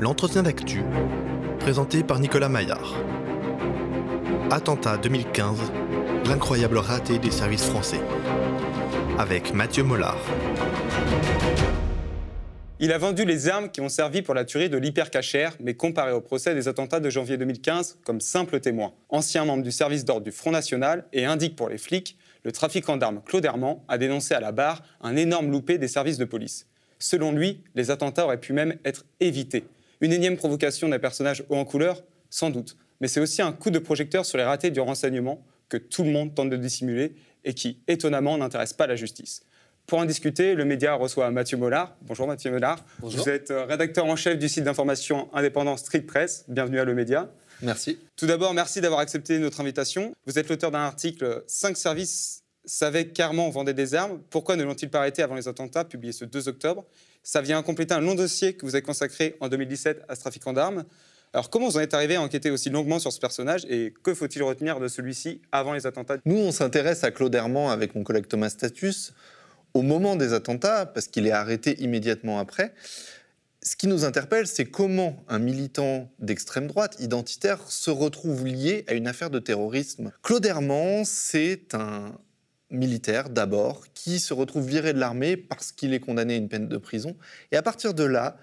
L'entretien d'actu, présenté par Nicolas Maillard. Attentat 2015, l'incroyable raté des services français. Avec Mathieu Mollard. Il a vendu les armes qui ont servi pour la tuerie de l'hypercachère, mais comparé au procès des attentats de janvier 2015 comme simple témoin. Ancien membre du service d'ordre du Front National et indique pour les flics, le trafiquant d'armes Claude Herman a dénoncé à la barre un énorme loupé des services de police. Selon lui, les attentats auraient pu même être évités. Une énième provocation d'un personnage haut en couleur Sans doute. Mais c'est aussi un coup de projecteur sur les ratés du renseignement que tout le monde tente de dissimuler et qui, étonnamment, n'intéresse pas la justice. Pour en discuter, le média reçoit Mathieu Mollard. Bonjour Mathieu Mollard. Bonjour. Vous êtes euh, rédacteur en chef du site d'information indépendant Street Press. Bienvenue à Le Média. Merci. Tout d'abord, merci d'avoir accepté notre invitation. Vous êtes l'auteur d'un article 5 services savaient qu'Armand vendait des armes. Pourquoi ne l'ont-ils pas arrêté avant les attentats, publié ce 2 octobre? Ça vient compléter un long dossier que vous avez consacré en 2017 à ce trafiquant d'armes. Alors, comment vous en êtes arrivé à enquêter aussi longuement sur ce personnage et que faut-il retenir de celui-ci avant les attentats? Nous, on s'intéresse à Claude Herman avec mon collègue Thomas Status au moment des attentats, parce qu'il est arrêté immédiatement après. Ce qui nous interpelle, c'est comment un militant d'extrême droite, identitaire, se retrouve lié à une affaire de terrorisme. Claude Herman, c'est un militaire d'abord, qui se retrouve viré de l'armée parce qu'il est condamné à une peine de prison. Et à partir de là,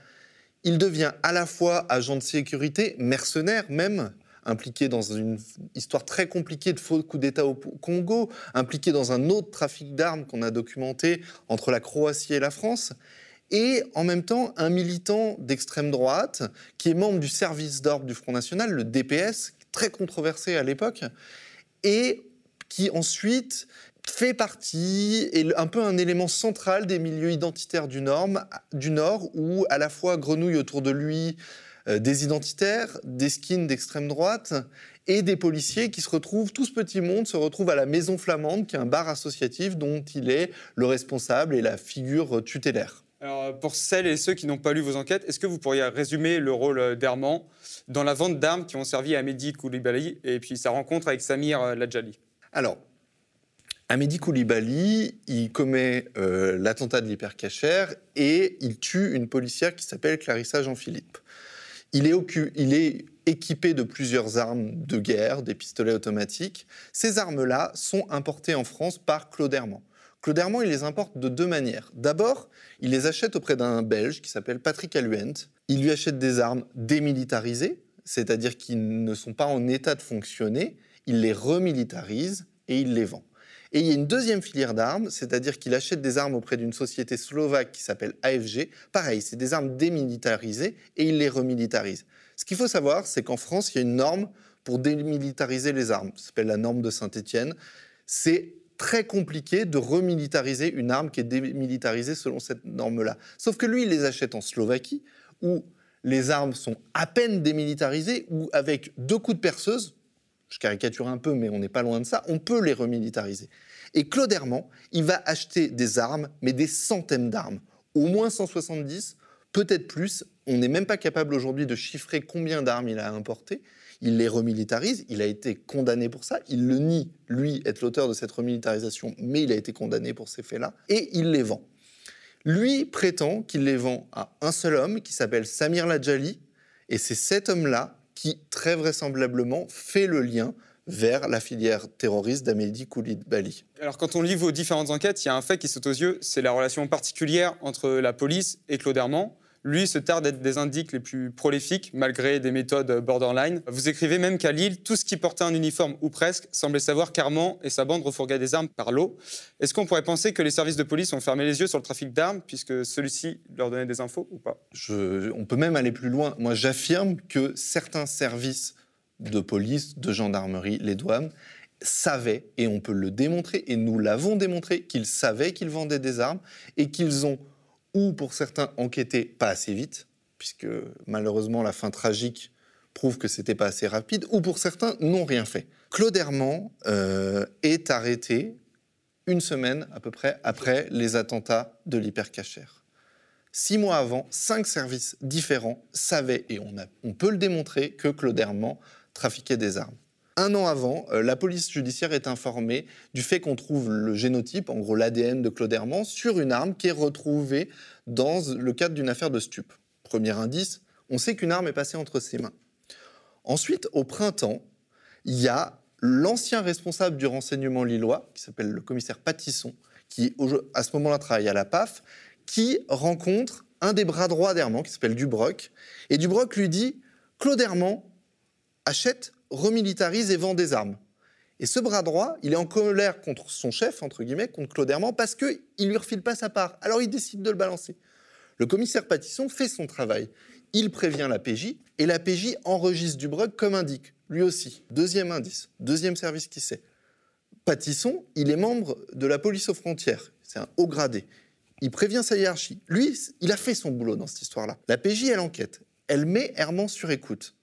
il devient à la fois agent de sécurité, mercenaire même, impliqué dans une histoire très compliquée de faux coup d'État au Congo, impliqué dans un autre trafic d'armes qu'on a documenté entre la Croatie et la France, et en même temps un militant d'extrême droite qui est membre du service d'ordre du Front National, le DPS, très controversé à l'époque, et qui ensuite fait partie, est un peu un élément central des milieux identitaires du, norme, du Nord, où à la fois grenouille autour de lui euh, des identitaires, des skins d'extrême droite et des policiers qui se retrouvent, tout ce petit monde se retrouve à la Maison Flamande, qui est un bar associatif dont il est le responsable et la figure tutélaire. Alors, pour celles et ceux qui n'ont pas lu vos enquêtes, est-ce que vous pourriez résumer le rôle d'Herman dans la vente d'armes qui ont servi à Mehdi Koulibaly et puis sa rencontre avec Samir Ladjali Alors, Amédi Koulibaly, il commet euh, l'attentat de l'hypercachère et il tue une policière qui s'appelle Clarissa Jean-Philippe. Il est, équipé de plusieurs armes de guerre, des pistolets automatiques. Ces armes-là sont importées en France par Claude Herman. Claude Herman, il les importe de deux manières. D'abord, il les achète auprès d'un Belge qui s'appelle Patrick Alluent. Il lui achète des armes démilitarisées, c'est-à-dire qui ne sont pas en état de fonctionner. Il les remilitarise et il les vend. Et il y a une deuxième filière d'armes, c'est-à-dire qu'il achète des armes auprès d'une société slovaque qui s'appelle AFG. Pareil, c'est des armes démilitarisées et il les remilitarise. Ce qu'il faut savoir, c'est qu'en France, il y a une norme pour démilitariser les armes. Ça s'appelle la norme de Saint-Étienne. C'est très compliqué de remilitariser une arme qui est démilitarisée selon cette norme-là. Sauf que lui, il les achète en Slovaquie, où les armes sont à peine démilitarisées, où avec deux coups de perceuse, je caricature un peu, mais on n'est pas loin de ça, on peut les remilitariser. Et Claude Herman, il va acheter des armes, mais des centaines d'armes, au moins 170, peut-être plus. On n'est même pas capable aujourd'hui de chiffrer combien d'armes il a importé. Il les remilitarise, il a été condamné pour ça, il le nie, lui, être l'auteur de cette remilitarisation, mais il a été condamné pour ces faits-là, et il les vend. Lui prétend qu'il les vend à un seul homme qui s'appelle Samir Ladjali, et c'est cet homme-là qui, très vraisemblablement, fait le lien vers la filière terroriste d'Amédi Koulibaly. Alors quand on lit vos différentes enquêtes, il y a un fait qui saute aux yeux, c'est la relation particulière entre la police et Claude Herman. Lui se tarde d'être des indiques les plus prolifiques, malgré des méthodes borderline. Vous écrivez même qu'à Lille, tout ce qui portait un uniforme, ou presque, semblait savoir qu'Armand et sa bande refourguaient des armes par l'eau. Est-ce qu'on pourrait penser que les services de police ont fermé les yeux sur le trafic d'armes, puisque celui-ci leur donnait des infos ou pas? On peut même aller plus loin. Moi, j'affirme que certains services de police, de gendarmerie, les douanes, savaient, et on peut le démontrer, et nous l'avons démontré, qu'ils savaient qu'ils vendaient des armes et qu'ils ont ou pour certains enquêter pas assez vite, puisque malheureusement la fin tragique prouve que c'était pas assez rapide, ou pour certains n'ont rien fait. Claude Herman euh, est arrêté une semaine à peu près après les attentats de l'hypercachère. Six mois avant, cinq services différents savaient, et on, on peut le démontrer, que Claude Herman trafiquait des armes. Un an avant, euh, la police judiciaire est informée du fait qu'on trouve le génotype, en gros l'ADN de Claude Herman, sur une arme qui est retrouvée dans le cadre d'une affaire de stup. Premier indice, On sait qu'une arme est passée entre ses mains. Ensuite, au printemps, il y a l'ancien responsable du renseignement lillois, qui s'appelle le commissaire Patisson, qui à ce moment-là travaille à la PAF, qui rencontre un des bras droits d'Herman, qui s'appelle Dubroc, et Dubroc lui dit Claude Herman achète, remilitarise et vend des armes. Et ce bras droit, il est en colère contre son chef, entre guillemets, contre Claude Herman, parce qu'il ne lui refile pas sa part. Alors il décide de le balancer. Le commissaire Patisson fait son travail. Il prévient la PJ, et la PJ enregistre Dubroc comme indique. Lui aussi. Deuxième indice. Deuxième service qui sait. Patisson, il est membre de la police aux frontières. C'est un haut gradé. Il prévient sa hiérarchie. Lui, il a fait son boulot dans cette histoire-là. La PJ, elle enquête. Elle met Herman sur écoute.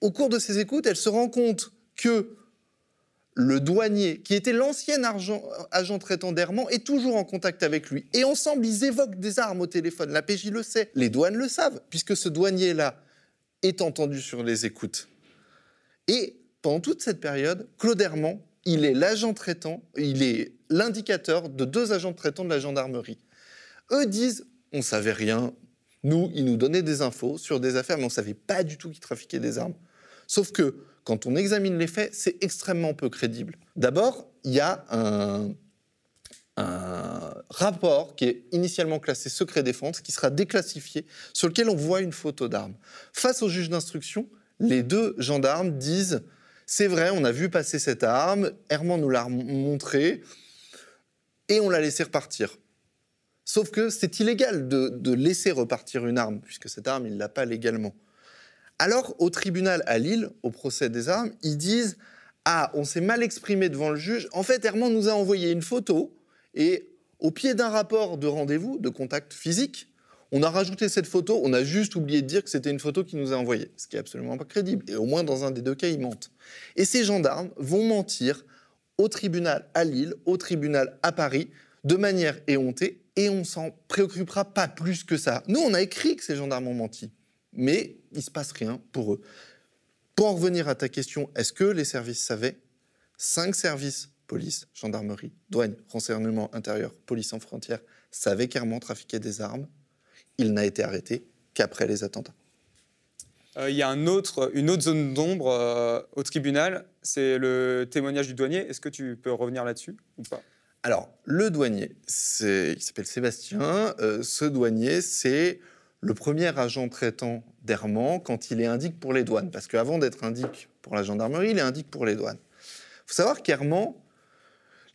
Au cours de ces écoutes, elle se rend compte que le douanier, qui était l'ancien agent traitant d'Herman, est toujours en contact avec lui. Et ensemble, ils évoquent des armes au téléphone. La PJ le sait, les douanes le savent, puisque ce douanier-là est entendu sur les écoutes. Et pendant toute cette période, Claude Herman, il est l'agent traitant, il est l'indicateur de deux agents traitants de la gendarmerie. Eux disent, on savait rien. Nous, ils nous donnaient des infos sur des affaires, mais on savait pas du tout qu'ils trafiquaient des armes. Sauf que quand on examine les faits, c'est extrêmement peu crédible. D'abord, il y a un, rapport qui est initialement classé secret défense, qui sera déclassifié, sur lequel on voit une photo d'arme. Face au juge d'instruction, les deux gendarmes disent c'est vrai, on a vu passer cette arme, Herman nous l'a montré, et on l'a laissé repartir. Sauf que c'est illégal de, laisser repartir une arme, puisque cette arme, il ne l'a pas légalement. Alors, au tribunal à Lille, au procès des armes, ils disent Ah, on s'est mal exprimé devant le juge. En fait, Herman nous a envoyé une photo, et au pied d'un rapport de rendez-vous, de contact physique, on a rajouté cette photo, on a juste oublié de dire que c'était une photo qu'il nous a envoyée, ce qui est absolument pas crédible. Et au moins dans un des deux cas, ils mentent. Et ces gendarmes vont mentir au tribunal à Lille, au tribunal à Paris, de manière éhontée, et on s'en préoccupera pas plus que ça. Nous, on a écrit que ces gendarmes ont menti, mais il se passe rien pour eux. Pour en revenir à ta question, est-ce que les services savaient? Cinq services, police, gendarmerie, douane, renseignement intérieur, police en frontières, savaient qu'Herman trafiquait des armes il n'a été arrêté qu'après les attentats. Euh, il y a un autre, une autre zone d'ombre euh, au tribunal, c'est le témoignage du douanier. Est-ce que tu peux revenir là-dessus ou pas? Alors, le douanier, il s'appelle Sébastien. Euh, ce douanier, c'est le premier agent traitant d'Herman quand il est indique pour les douanes. Parce qu'avant d'être indique pour la gendarmerie, il est indique pour les douanes. Il faut savoir qu'Herman,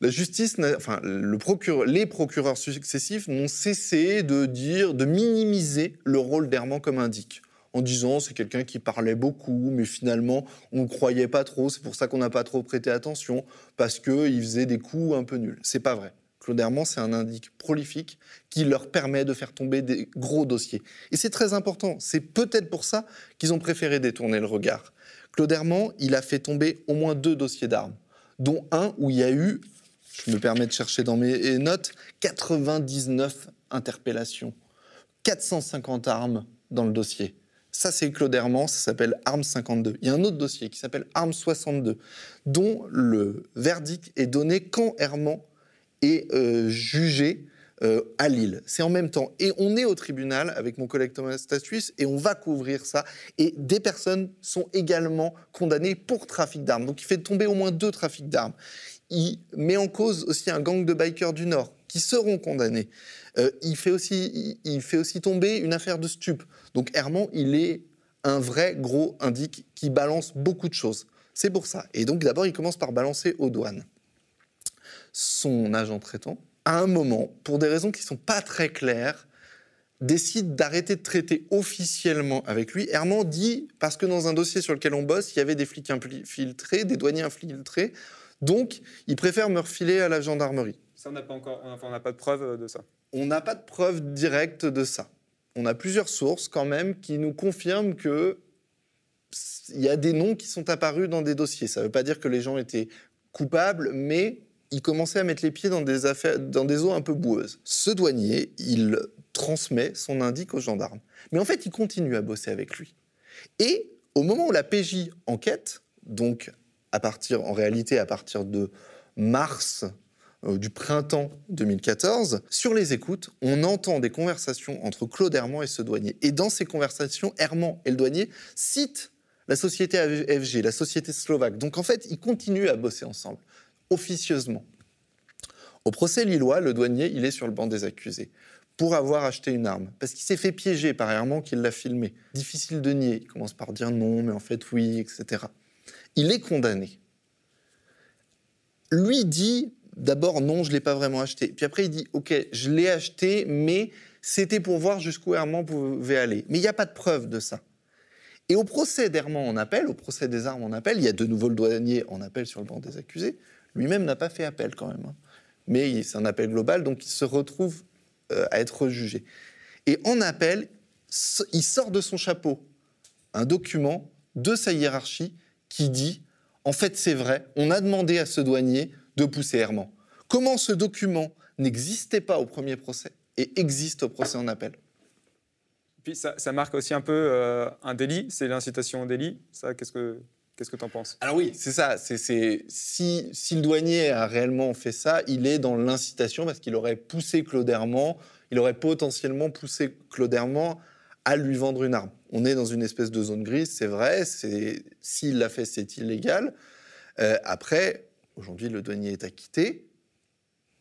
la justice, enfin, les procureurs successifs n'ont cessé de dire, de minimiser le rôle d'Herman comme indique en disant c'est quelqu'un qui parlait beaucoup, mais finalement on ne croyait pas trop, c'est pour ça qu'on n'a pas trop prêté attention, parce qu'il faisait des coups un peu nuls. C'est pas vrai. Claude Herman, c'est un indique prolifique qui leur permet de faire tomber des gros dossiers. Et c'est très important. C'est peut-être pour ça qu'ils ont préféré détourner le regard. Claude Herman, il a fait tomber au moins deux dossiers d'armes, dont un où il y a eu je me permets de chercher dans mes notes, 99 interpellations, 450 armes dans le dossier. Ça, c'est Claude Herman, ça s'appelle Arme 52. Il y a un autre dossier qui s'appelle Arme 62, dont le verdict est donné quand Herman est euh, jugé euh, à Lille. C'est en même temps. Et on est au tribunal avec mon collègue Thomas Statuis et on va couvrir ça. Et des personnes sont également condamnées pour trafic d'armes. Donc il fait tomber au moins deux trafics d'armes il met en cause aussi un gang de bikers du Nord qui seront condamnés. Euh, il, fait aussi, il, fait aussi tomber une affaire de stup. Donc Herman, il est un vrai gros indique qui balance beaucoup de choses. C'est pour ça. Et donc d'abord, il commence par balancer aux douanes. Son agent traitant, à un moment, pour des raisons qui ne sont pas très claires, décide d'arrêter de traiter officiellement avec lui. Herman dit, parce que dans un dossier sur lequel on bosse, il y avait des flics infiltrés, des douaniers infiltrés, donc, il préfère me refiler à la gendarmerie. Ça, on n'a pas encore, on n'a pas de preuve de ça. On n'a pas de preuve directe de ça. On a plusieurs sources quand même qui nous confirment que il y a des noms qui sont apparus dans des dossiers. Ça ne veut pas dire que les gens étaient coupables, mais ils commençaient à mettre les pieds dans des eaux un peu boueuses. Ce douanier, il transmet son indique aux gendarmes. Mais en fait, il continue à bosser avec lui. Et au moment où la PJ enquête, donc à partir, en réalité, à partir de mars euh, du printemps 2014. Sur les écoutes, on entend des conversations entre Claude Herman et ce douanier. Et dans ces conversations, Herman et le douanier citent la société FG, la société slovaque. Donc en fait, ils continuent à bosser ensemble, officieusement. Au procès lillois, le douanier, il est sur le banc des accusés pour avoir acheté une arme. Parce qu'il s'est fait piéger par Herman qui l'a filmé. Difficile de nier. Il commence par dire non, mais en fait oui, etc. Il est condamné. Lui dit d'abord non, je ne l'ai pas vraiment acheté. Puis après, il dit ok, je l'ai acheté, mais c'était pour voir jusqu'où Herman pouvait aller. Mais il n'y a pas de preuve de ça. Et au procès d'Herman en appel, au procès des armes en appel, il y a de nouveau le douanier en appel sur le banc des accusés. Lui-même n'a pas fait appel quand même. Hein. Mais c'est un appel global, donc il se retrouve euh, à être jugé. Et en appel, il sort de son chapeau un document de sa hiérarchie qui dit en fait, c'est vrai, on a demandé à ce douanier de pousser Herman. Comment ce document n'existait pas au premier procès et existe au procès en appel? Puis ça, marque aussi un peu euh, un délit, c'est l'incitation au délit. Ça, qu'est-ce que Qu'est-ce que tu en penses? Alors oui, c'est ça. C'est, si, si, le douanier a réellement fait ça, il est dans l'incitation parce qu'il aurait poussé Claude il aurait potentiellement poussé Claude à lui vendre une arme. On est dans une espèce de zone grise, c'est vrai. C'est, s'il l'a fait, c'est illégal. Euh, après, aujourd'hui, le douanier est acquitté.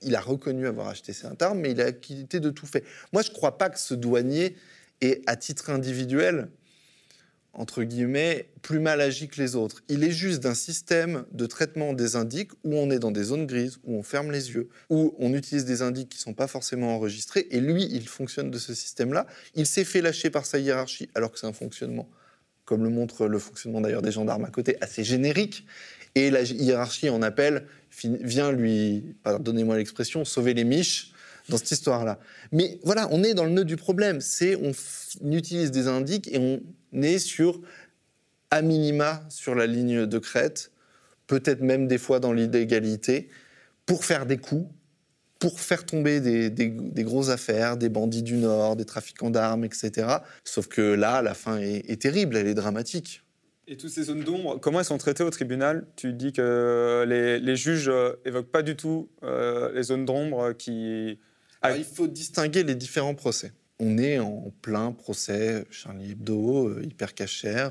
Il a reconnu avoir acheté cette arme, mais il a acquitté de tout fait. Moi, je ne crois pas que ce douanier ait, à titre individuel, entre guillemets, plus mal agi que les autres. Il est juste d'un système de traitement des indices où on est dans des zones grises, où on ferme les yeux, où on utilise des indices qui ne sont pas forcément enregistrés. Et lui, il fonctionne de ce système-là. Il s'est fait lâcher par sa hiérarchie, alors que c'est un fonctionnement, comme le montre le fonctionnement d'ailleurs des gendarmes à côté, assez générique. Et la hiérarchie en appel vient lui, pardonnez-moi l'expression, sauver les miches dans cette histoire-là. Mais voilà, on est dans le nœud du problème. C'est on, utilise des indices et on est sur, à minima, sur la ligne de crête, peut-être même des fois dans l'illégalité, pour faire des coups, pour faire tomber des, des, grosses affaires, des bandits du Nord, des trafiquants d'armes, etc. Sauf que là, la fin est, terrible, elle est dramatique. Et toutes ces zones d'ombre, comment elles sont traitées au tribunal? Tu dis que les, les juges évoquent pas du tout euh, les zones d'ombre qui... il faut distinguer les différents procès on est en plein procès Charlie Hebdo, euh, Hyper Cacher,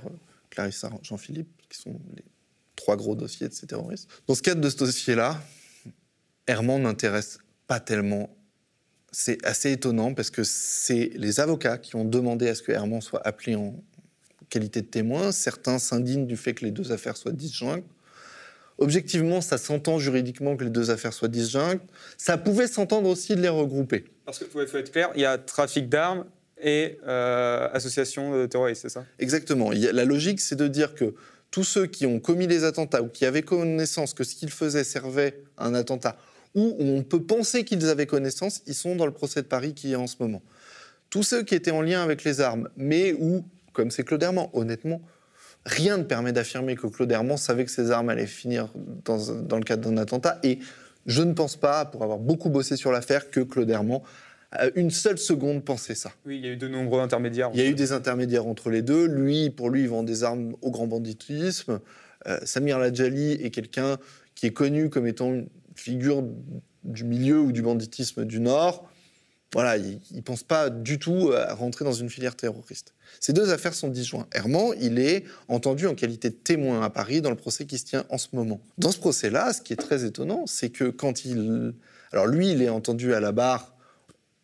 Clarissa Jean-Philippe, qui sont les trois gros dossiers de ces terroristes. Dans ce cadre de ce dossier-là, Herman n'intéresse pas tellement. C'est assez étonnant parce que c'est les avocats qui ont demandé à ce que Herman soit appelé en qualité de témoin. Certains s'indignent du fait que les deux affaires soient disjointes. Objectivement, ça s'entend juridiquement que les deux affaires soient disjointes. Ça pouvait s'entendre aussi de les regrouper. Parce qu'il faut, être clair, il y a trafic d'armes et euh, association de terroristes, c'est ça? Exactement. la logique, c'est de dire que tous ceux qui ont commis les attentats ou qui avaient connaissance que ce qu'ils faisaient servait à un attentat, ou on peut penser qu'ils avaient connaissance, ils sont dans le procès de Paris qui est en ce moment. Tous ceux qui étaient en lien avec les armes, mais où, comme c'est Claude Herman, honnêtement, rien ne permet d'affirmer que Claude Herman savait que ces armes allaient finir dans, dans le cadre d'un attentat. Et je ne pense pas, pour avoir beaucoup bossé sur l'affaire, que Claude Herman a une seule seconde pensé ça. Oui, il y a eu de nombreux intermédiaires. Il y a eu des intermédiaires entre les deux. Lui, pour lui, il vend des armes au grand banditisme. Euh, Samir Ladjali est quelqu'un qui est connu comme étant une figure du milieu ou du banditisme du Nord. Voilà, il ne pense pas du tout à rentrer dans une filière terroriste. Ces deux affaires sont disjointes. Herman, il est entendu en qualité de témoin à Paris dans le procès qui se tient en ce moment. Dans ce procès-là, ce qui est très étonnant, c'est que quand il... Alors lui, il est entendu à la barre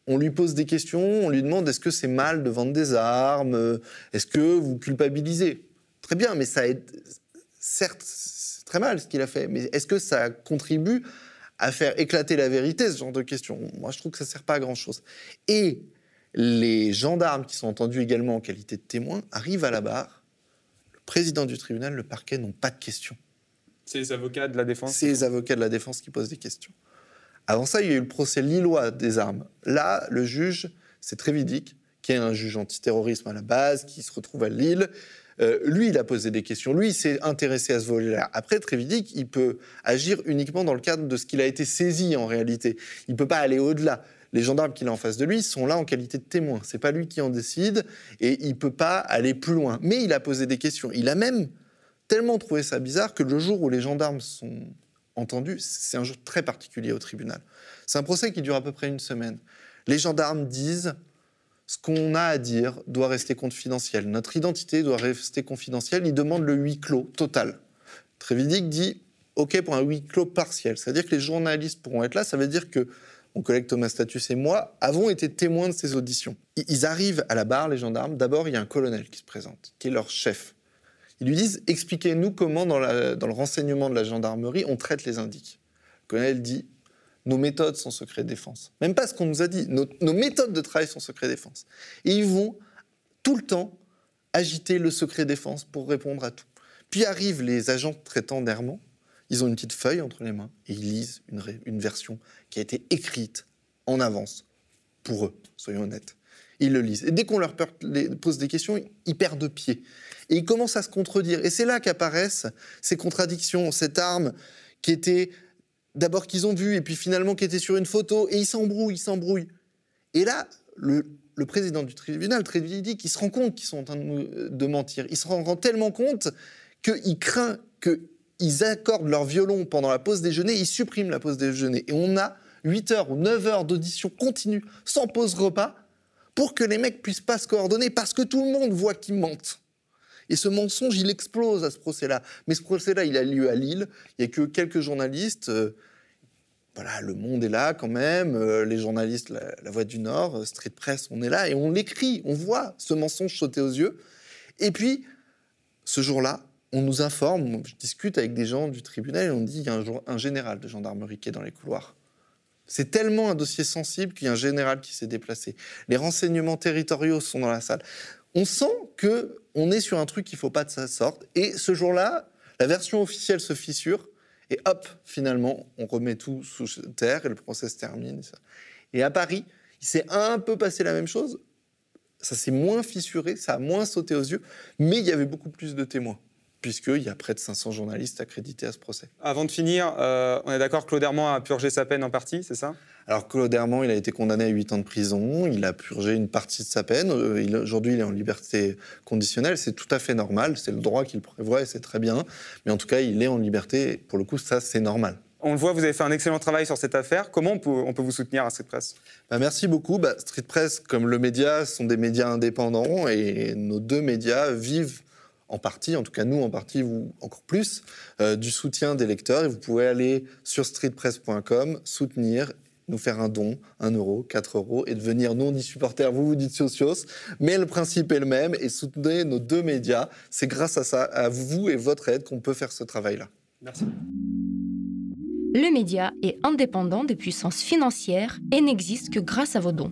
on lui pose des questions, on lui demande est-ce que c'est mal de vendre des armes? Est-ce que vous culpabilisez? Très bien, mais ça est certes c'est très mal ce qu'il a fait, mais est-ce que ça contribue à faire éclater la vérité ce genre de questions Moi, je trouve que ça ne sert pas à grand chose. Et les gendarmes qui sont entendus également en qualité de témoins arrivent à la barre. Le président du tribunal, le parquet n'ont pas de questions. C'est les avocats de la défense C'est les avocats de la défense qui posent des questions. Avant ça, il y a eu le procès lillois des armes. Là, le juge, c'est Trévidic, qui est un juge antiterrorisme à la base, qui se retrouve à Lille. Euh, lui, il a posé des questions. Lui, il s'est intéressé à ce volet-là. Après, Trévidic, il peut agir uniquement dans le cadre de ce qu'il a été saisi en réalité. Il ne peut pas aller au-delà les gendarmes qu'il a en face de lui sont là en qualité de témoin. C'est pas lui qui en décide et il peut pas aller plus loin. Mais il a posé des questions. Il a même tellement trouvé ça bizarre que le jour où les gendarmes sont entendus. C'est un jour très particulier au tribunal. C'est un procès qui dure à peu près une semaine. Les gendarmes disent ce qu'on a à dire doit rester confidentiel. Notre identité doit rester confidentielle. Ils demandent le huis clos total. Trévidic dit OK pour un huis clos partiel. C'est-à-dire que les journalistes pourront être là. Ça veut dire que mon collègue Thomas Status et moi avons été témoins de ces auditions. Ils arrivent à la barre, les gendarmes. D'abord, il y a un colonel qui se présente, qui est leur chef. Ils lui disent Expliquez-nous comment, dans, le renseignement de la gendarmerie, on traite les indiques. Le colonel dit Nos méthodes sont secret défense. Même pas ce qu'on nous a dit. Nos, méthodes de travail sont secret défense. Et ils vont tout le temps agiter le secret défense pour répondre à tout. Puis arrivent les agents traitant d'errement ils ont une petite feuille entre les mains et ils lisent une, version qui a été écrite en avance pour eux, soyons honnêtes. Ils le lisent. Et dès qu'on leur pose des questions, ils perdent pied. Et ils commencent à se contredire. Et c'est là qu'apparaissent ces contradictions, cette arme qui était d'abord qu'ils ont vue et puis finalement qui était sur une photo. Et ils s'embrouillent, ils s'embrouillent. Et là, le, président du tribunal, dit qu'il se rend compte qu'ils sont en train de, mentir. Il se rend tellement compte qu'il craint que ils accordent leur violon pendant la pause déjeuner, ils suppriment la pause déjeuner. Et on a 8 heures ou 9 heures d'audition continue, sans pause repas, pour que les mecs puissent pas se coordonner, parce que tout le monde voit qu'ils mentent. Et ce mensonge, il explose à ce procès-là. Mais ce procès-là, il a lieu à Lille. Il n'y a que quelques journalistes. Euh, voilà, Le Monde est là quand même. Euh, les journalistes, la, Voix du Nord, euh, Street Press, on est là et on l'écrit. On voit ce mensonge sauter aux yeux. Et puis, ce jour-là, on nous informe, je discute avec des gens du tribunal et on dit qu'il y a un, un, général de gendarmerie qui est dans les couloirs. C'est tellement un dossier sensible qu'il y a un général qui s'est déplacé. Les renseignements territoriaux sont dans la salle. On sent que on est sur un truc qu'il faut pas de sa sorte. Et ce jour-là, la version officielle se fissure et hop, finalement, on remet tout sous terre et le procès se termine. Et à Paris, il s'est un peu passé la même chose. Ça s'est moins fissuré, ça a moins sauté aux yeux, mais il y avait beaucoup plus de témoins puisqu'il y a près de 500 journalistes accrédités à ce procès. Avant de finir, euh, on est d'accord Claude Hermand a purgé sa peine en partie, c'est ça? Alors Claude Hermand, il a été condamné à 8 ans de prison, il a purgé une partie de sa peine, euh, aujourd'hui il est en liberté conditionnelle, c'est tout à fait normal, c'est le droit qu'il prévoit et c'est très bien, mais en tout cas il est en liberté, pour le coup ça c'est normal. On le voit, vous avez fait un excellent travail sur cette affaire. Comment on peut, vous soutenir à Street Press? Bah, Merci beaucoup. Bah, Street Press, comme le média, sont des médias indépendants et nos deux médias vivent en partie, en tout cas nous en partie, vous encore plus, euh, du soutien des lecteurs. Et vous pouvez aller sur streetpress.com, soutenir, nous faire un don, 1 euro, 4 euros, et devenir non dit supporter, vous vous dites socios, mais le principe est le même, et soutenir nos deux médias. C'est grâce à ça, à vous et votre aide, qu'on peut faire ce travail-là. Merci. Le média est indépendant des puissances financières et n'existe que grâce à vos dons.